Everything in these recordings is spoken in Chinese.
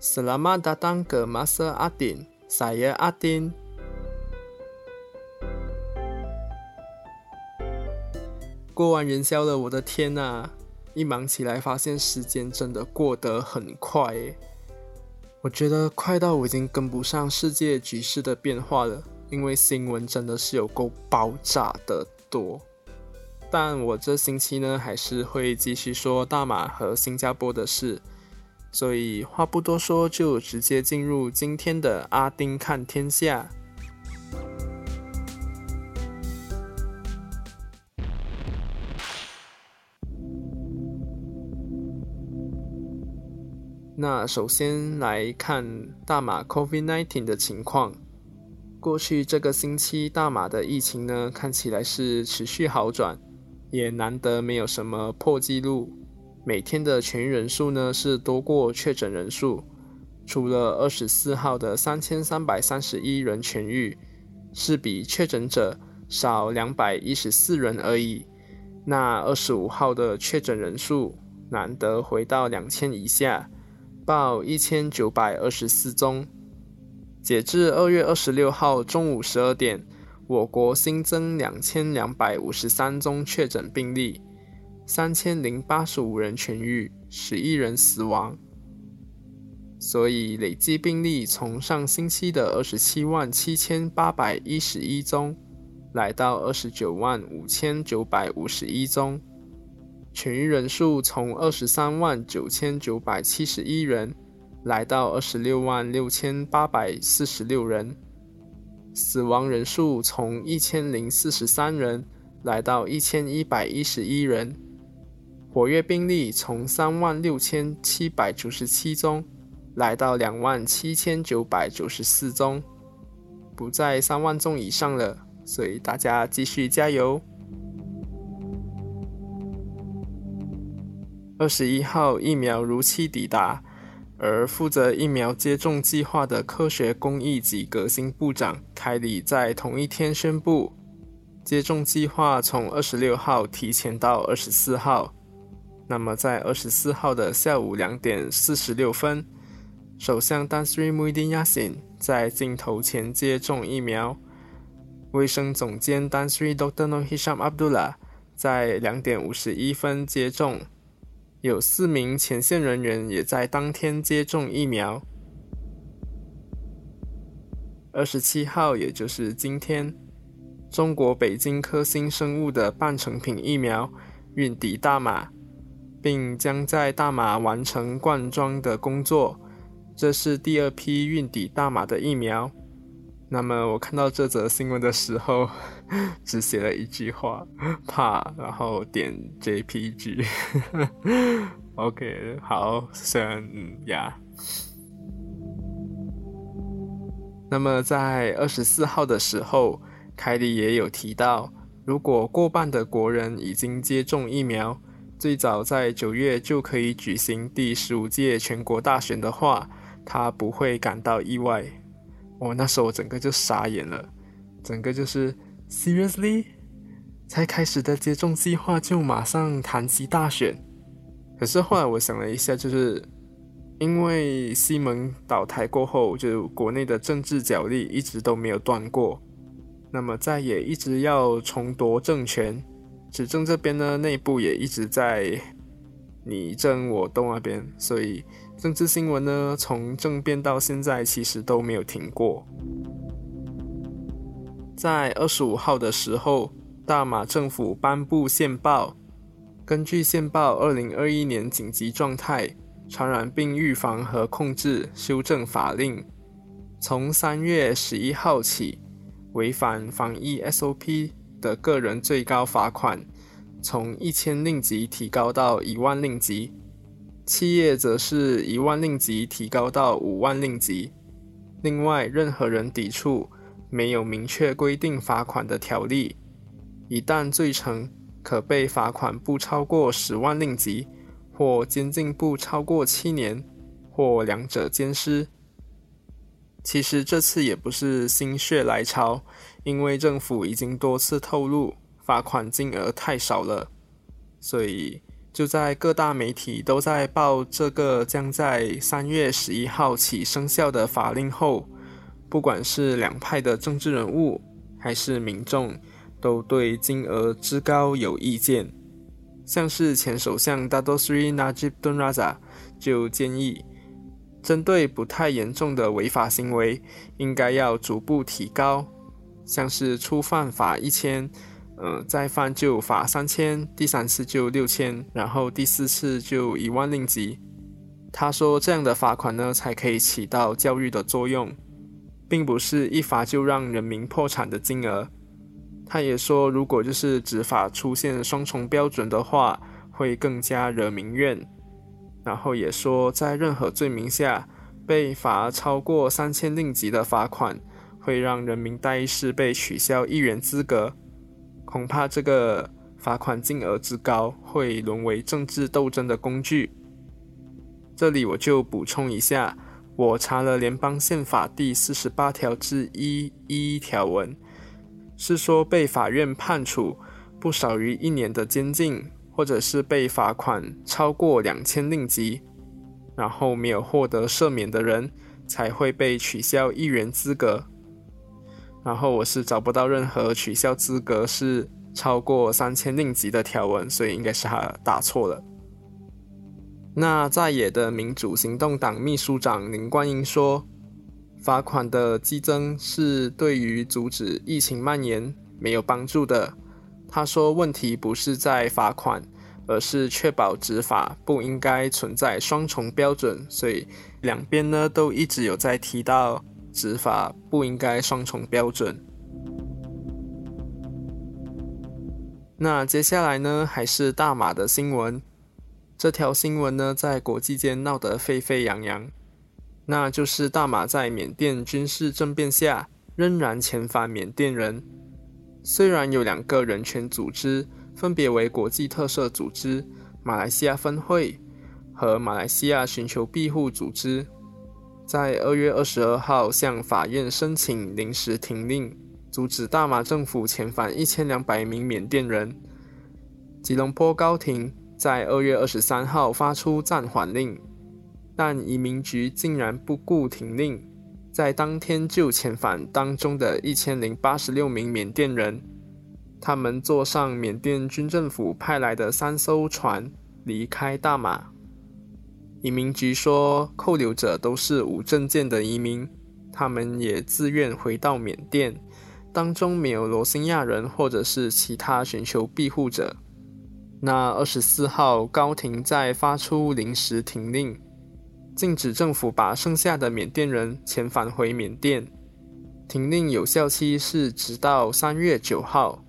Selamat datang ke masa Adin. Saya Adin. 过完元宵了，我的天呐！一忙起来，发现时间真的过得很快诶。我觉得快到我已经跟不上世界局势的变化了，因为新闻真的是有够爆炸的多。但我这星期呢，还是会继续说大马和新加坡的事。所以话不多说，就直接进入今天的阿丁看天下。那首先来看大马 COVID-19 的情况。过去这个星期，大马的疫情呢，看起来是持续好转，也难得没有什么破纪录。每天的痊愈人数呢是多过确诊人数，除了二十四号的三千三百三十一人痊愈，是比确诊者少两百一十四人而已。那二十五号的确诊人数难得回到两千以下，报一千九百二十四宗。截至二月二十六号中午十二点，我国新增两千两百五十三宗确诊病例。三千零八十五人痊愈，十一人死亡，所以累计病例从上星期的二十七万七千八百一十一宗，来到二十九万五千九百五十一宗，痊愈人数从二十三万九千九百七十一人，来到二十六万六千八百四十六人，死亡人数从一千零四十三人，来到一千一百一十一人。活跃病例从三万六千七百九十七宗来到两万七千九百九十四宗，不在三万宗以上了，所以大家继续加油。二十一号疫苗如期抵达，而负责疫苗接种计划的科学工艺及革新部长凯里在同一天宣布，接种计划从二十六号提前到二十四号。那么，在二十四号的下午两点四十六分，首相丹斯里穆伊丁亚辛在镜头前接种疫苗。卫生总监丹斯里 Doctor Nohisham Abdullah 在两点五十一分接种。有四名前线人员也在当天接种疫苗。二十七号，也就是今天，中国北京科兴生物的半成品疫苗运抵大马。并将在大马完成灌装的工作。这是第二批运抵大马的疫苗。那么我看到这则新闻的时候，只写了一句话：怕，然后点 JPG。OK，好，虽然嗯呀。那么在二十四号的时候，凯里也有提到，如果过半的国人已经接种疫苗。最早在九月就可以举行第十五届全国大选的话，他不会感到意外。我那时候整个就傻眼了，整个就是 seriously，才开始的接种计划就马上谈及大选。可是后来我想了一下，就是因为西蒙倒台过后，就国内的政治角力一直都没有断过，那么再也一直要重夺政权。执政这边呢，内部也一直在你争我斗那边，所以政治新闻呢，从政变到现在其实都没有停过。在二十五号的时候，大马政府颁布宪报，根据宪报二零二一年紧急状态传染病预防和控制修正法令，从三月十一号起，违反防疫 SOP。的个人最高罚款从一千令吉提高到一万令吉，企业则是一万令吉提高到五万令吉。另外，任何人抵触没有明确规定罚款的条例，一旦罪成，可被罚款不超过十万令吉，或监禁不超过七年，或两者兼施。其实这次也不是心血来潮。因为政府已经多次透露罚款金额太少了，所以就在各大媒体都在报这个将在三月十一号起生效的法令后，不管是两派的政治人物还是民众，都对金额之高有意见。像是前首相 Dato Sri Najib Tun Razak 就建议，针对不太严重的违法行为，应该要逐步提高，像是初犯罚一千。嗯，再犯就罚三千，第三次就六千，然后第四次就一万令吉。他说这样的罚款呢，才可以起到教育的作用，并不是一罚就让人民破产的金额。他也说，如果就是执法出现双重标准的话，会更加惹民怨。然后也说，在任何罪名下被罚超过三千令吉的罚款，会让人民代议士被取消议员资格。恐怕这个罚款金额之高，会沦为政治斗争的工具。这里我就补充一下，我查了联邦宪法第四十八条之一一条文，是说被法院判处不少于一年的监禁，或者是被罚款超过两千令吉，然后没有获得赦免的人，才会被取消议员资格。然后我是找不到任何取消资格是超过三千令吉的条文，所以应该是他打错了。那在野的民主行动党秘书长林冠英说，罚款的激增是对于阻止疫情蔓延没有帮助的。他说，问题不是在罚款，而是确保执法不应该存在双重标准。所以两边呢都一直有在提到。执法不应该双重标准。那接下来呢，还是大马的新闻。这条新闻呢，在国际间闹得沸沸扬扬。那就是大马在缅甸军事政变下，仍然遣返缅甸人。虽然有两个人权组织，分别为国际特赦组织马来西亚分会和马来西亚寻求庇护组织。在二月二十二号向法院申请临时停令，阻止大马政府遣返一千两百名缅甸人。吉隆坡高庭在二月二十三号发出暂缓令，但移民局竟然不顾停令，在当天就遣返当中的一千零八十六名缅甸人。他们坐上缅甸军政府派来的三艘船离开大马。移民局说，扣留者都是无证件的移民，他们也自愿回到缅甸，当中没有罗兴亚人或者是其他寻求庇护者。那二十四号，高庭再发出临时停令，禁止政府把剩下的缅甸人遣返回缅甸。停令有效期是直到三月九号。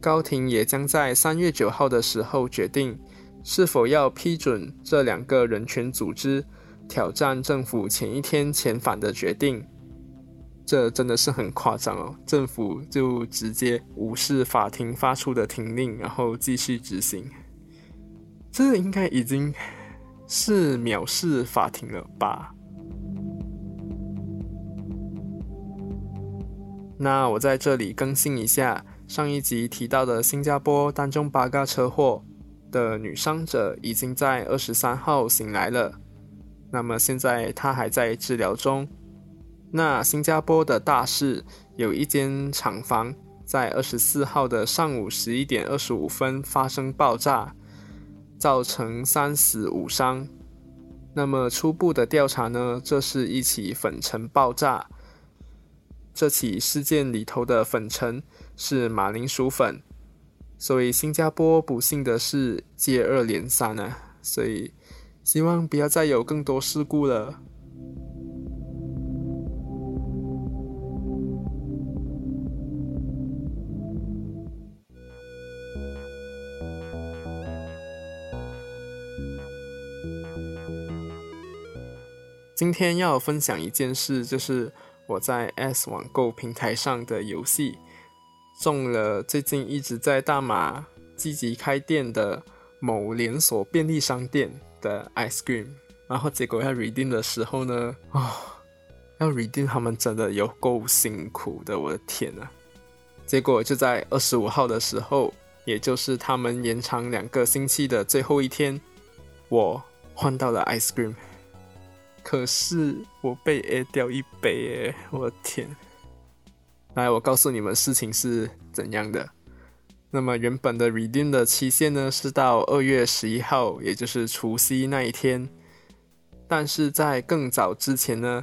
高庭也将在三月九号的时候决定。是否要批准这两个人权组织挑战政府前一天遣返的决定？这真的是很夸张哦！政府就直接无视法庭发出的停令，然后继续执行，这应该已经是藐视法庭了吧？那我在这里更新一下上一集提到的新加坡单中八嘎车祸。的女伤者已经在二十三号醒来了，那么现在她还在治疗中。那新加坡的大市有一间厂房在二十四号的上午十一点二十五分发生爆炸，造成三死五伤。那么初步的调查呢，这是一起粉尘爆炸。这起事件里头的粉尘是马铃薯粉。所以新加坡不幸的是接二连三啊，所以希望不要再有更多事故了。今天要分享一件事，就是我在 S 网购平台上的游戏。中了最近一直在大马积极开店的某连锁便利商店的 ice cream，然后结果要 redeem 的时候呢，啊，要 redeem 他们真的有够辛苦的，我的天呐！结果就在二十五号的时候也就是他们延长两个星期的最后一天，我换到了 ice cream。可是我被 A 掉一杯，哎，我的天！来，我告诉你们事情是怎样的。那么原本的 redeem 的期限呢是到二月十一号，也就是除夕那一天。但是在更早之前呢，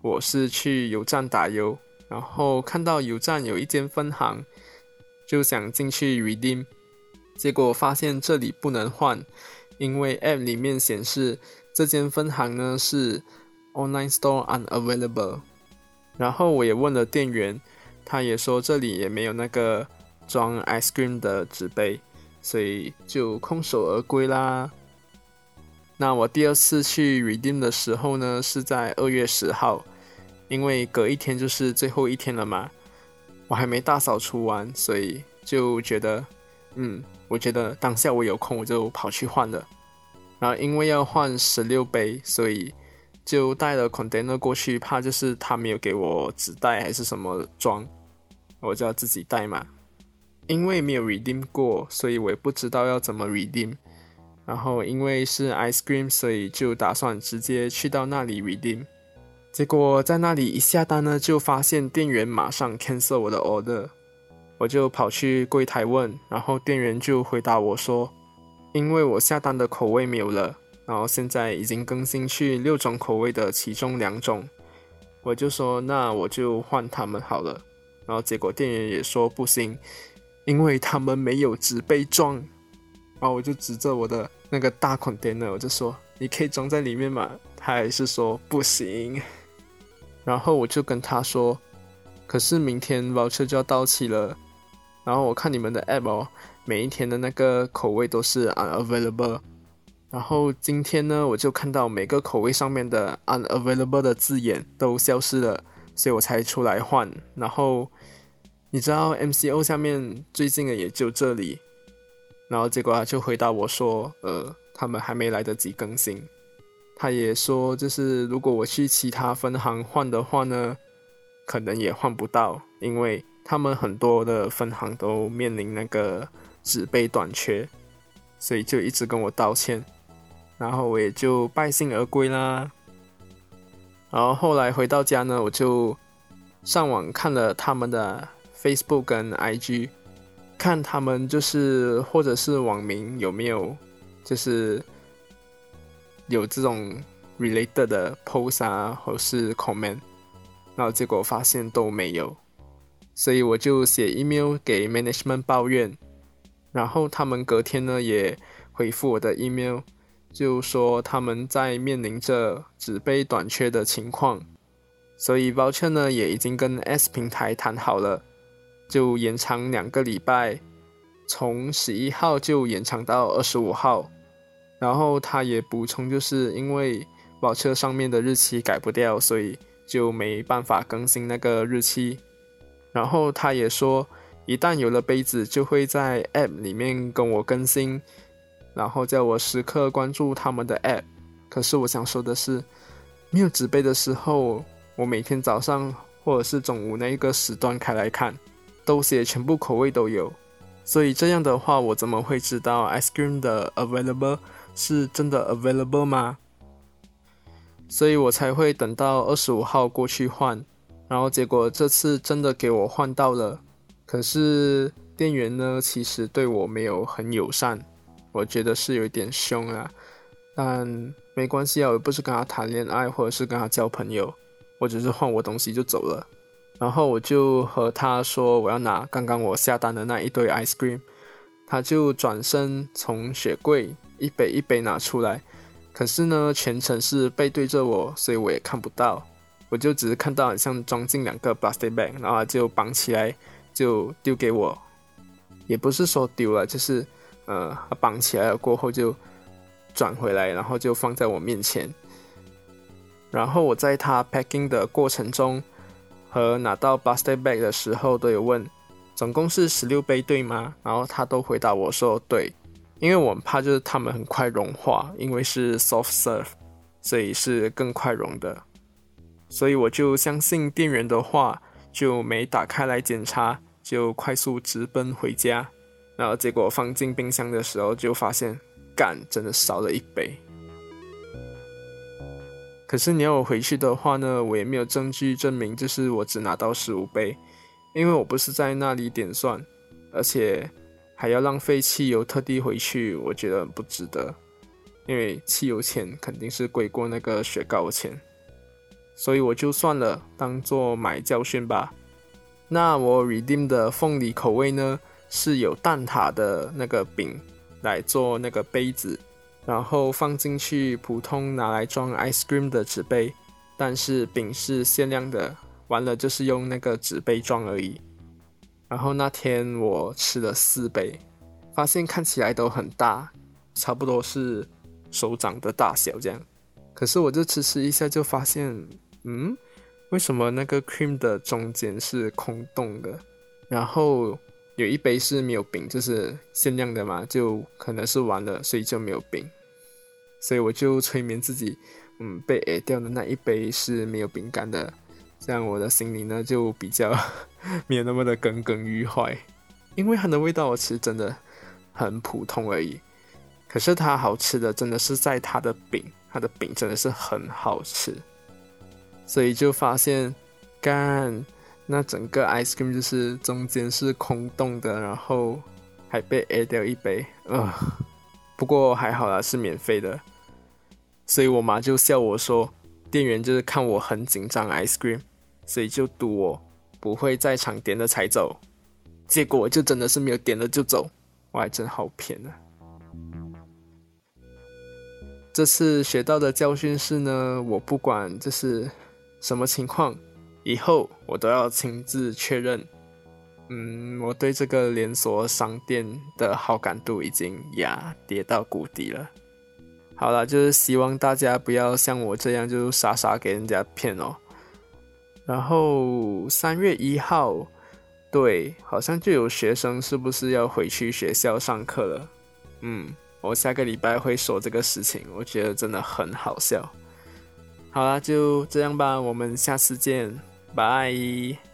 我是去油站打油，然后看到油站有一间分行，就想进去 redeem，结果发现这里不能换，因为 app 里面显示。这间分行呢是 online store unavailable，然后我也问了店员，他也说这里也没有那个装 ice cream 的纸杯，所以就空手而归啦。那我第二次去 redeem 的时候呢，是在二月十号，因为隔一天就是最后一天了嘛，我还没大扫除完，所以就觉得，嗯，我觉得当下我有空，我就跑去换了。然后因为要换十六杯，所以就带了 container 过去，怕就是他没有给我纸袋还是什么装，我就要自己带嘛。因为没有 redeem 过，所以我也不知道要怎么 redeem。然后因为是 ice cream，所以就打算直接去到那里 redeem。结果在那里一下单呢，就发现店员马上 cancel 我的 order，我就跑去柜台问，然后店员就回答我说。因为我下单的口味没有了，然后现在已经更新去六种口味的其中两种，我就说那我就换他们好了。然后结果店员也说不行，因为他们没有纸杯装。然后我就指着我的那个大款店呢，我就说你可以装在里面嘛，他还是说不行。然后我就跟他说，可是明天 voucher 就要到期了，然后我看你们的 app 哦。每一天的那个口味都是 unavailable，然后今天呢，我就看到每个口味上面的 unavailable 的字眼都消失了，所以我才出来换。然后你知道 MCO 下面最近的也就这里，然后结果他就回答我说，呃，他们还没来得及更新。他也说，就是如果我去其他分行换的话呢，可能也换不到，因为他们很多的分行都面临那个。纸杯短缺，所以就一直跟我道歉，然后我也就败兴而归啦。然后后来回到家呢，我就上网看了他们的 Facebook 跟 IG，看他们就是或者是网民有没有就是有这种 related 的 post 啊，或是 comment，然后结果发现都没有，所以我就写 email 给 management 抱怨。然后他们隔天呢也回复我的 email，就说他们在面临着纸杯短缺的情况，所以 voucher 呢也已经跟 S 平台谈好了，就延长两个礼拜，从十一号就延长到二十五号。然后他也补充，就是因为 voucher 上面的日期改不掉，所以就没办法更新那个日期。然后他也说。一旦有了杯子，就会在 App 里面跟我更新，然后叫我时刻关注他们的 App。可是我想说的是，没有纸杯的时候，我每天早上或者是中午那一个时段开来看，都写全部口味都有。所以这样的话，我怎么会知道 Ice Cream 的 Available 是真的 Available 吗？所以我才会等到二十五号过去换，然后结果这次真的给我换到了。可是店员呢，其实对我没有很友善，我觉得是有一点凶啊。但没关系啊，我不是跟他谈恋爱，或者是跟他交朋友，我只是换我东西就走了。然后我就和他说我要拿刚刚我下单的那一堆 ice cream，他就转身从雪柜一杯一杯拿出来。可是呢，全程是背对着我，所以我也看不到，我就只是看到好像装进两个 plastic bag，然后就绑起来。就丢给我，也不是说丢了，就是呃绑起来了过后就转回来，然后就放在我面前。然后我在他 packing 的过程中和拿到 plastic bag 的时候都有问，总共是十六杯对吗？然后他都回答我说对，因为我们怕就是他们很快融化，因为是 soft serve，所以是更快融的。所以我就相信店员的话。就没打开来检查，就快速直奔回家。然后结果放进冰箱的时候就发现，干真的少了一杯。可是你要我回去的话呢，我也没有证据证明就是我只拿到十五杯，因为我不是在那里点算，而且还要浪费汽油特地回去，我觉得不值得。因为汽油钱肯定是贵过那个雪糕钱，所以我就算了，当做买教训吧。那我 redeem 的凤梨口味呢，是有蛋挞的那个饼来做那个杯子。然后放进去普通拿来装 ice cream 的纸杯，但是饼是限量的，完了就是用那个纸杯装而已。然后那天我吃了四杯，发现看起来都很大，差不多是手掌的大小这样。可是我就吃吃一下就发现，嗯，为什么那个 cream 的中间是空洞的？然后。有一杯是没有饼，就是限量的嘛，就可能是完了，所以就没有饼。所以我就催眠自己，嗯，被 A 掉的那一杯是没有饼干的，这样我的心里呢就比较 没有那么的耿耿于怀。因为它的味道我其实真的很普通而已，可是它好吃的真的是在它的饼，它的饼真的是很好吃，所以就发现干。那整个 ice cream 就是中间是空洞的，然后还被 A 掉一杯，呃，不过还好啦，是免费的，所以我妈就笑我说，店员就是看我很紧张 ice cream，所以就赌我不会在场点了才走，结果我就真的是没有点了就走，我还真好骗啊！这次学到的教训是呢，我不管这是什么情况。以后我都要亲自确认。嗯，我对这个连锁商店的好感度已经呀跌到谷底了。好了，就是希望大家不要像我这样就傻傻给人家骗哦。然后三月一号，对，好像就有学生是不是要回去学校上课了？嗯，我下个礼拜会说这个事情，我觉得真的很好笑。好了，就这样吧，我们下次见。拜。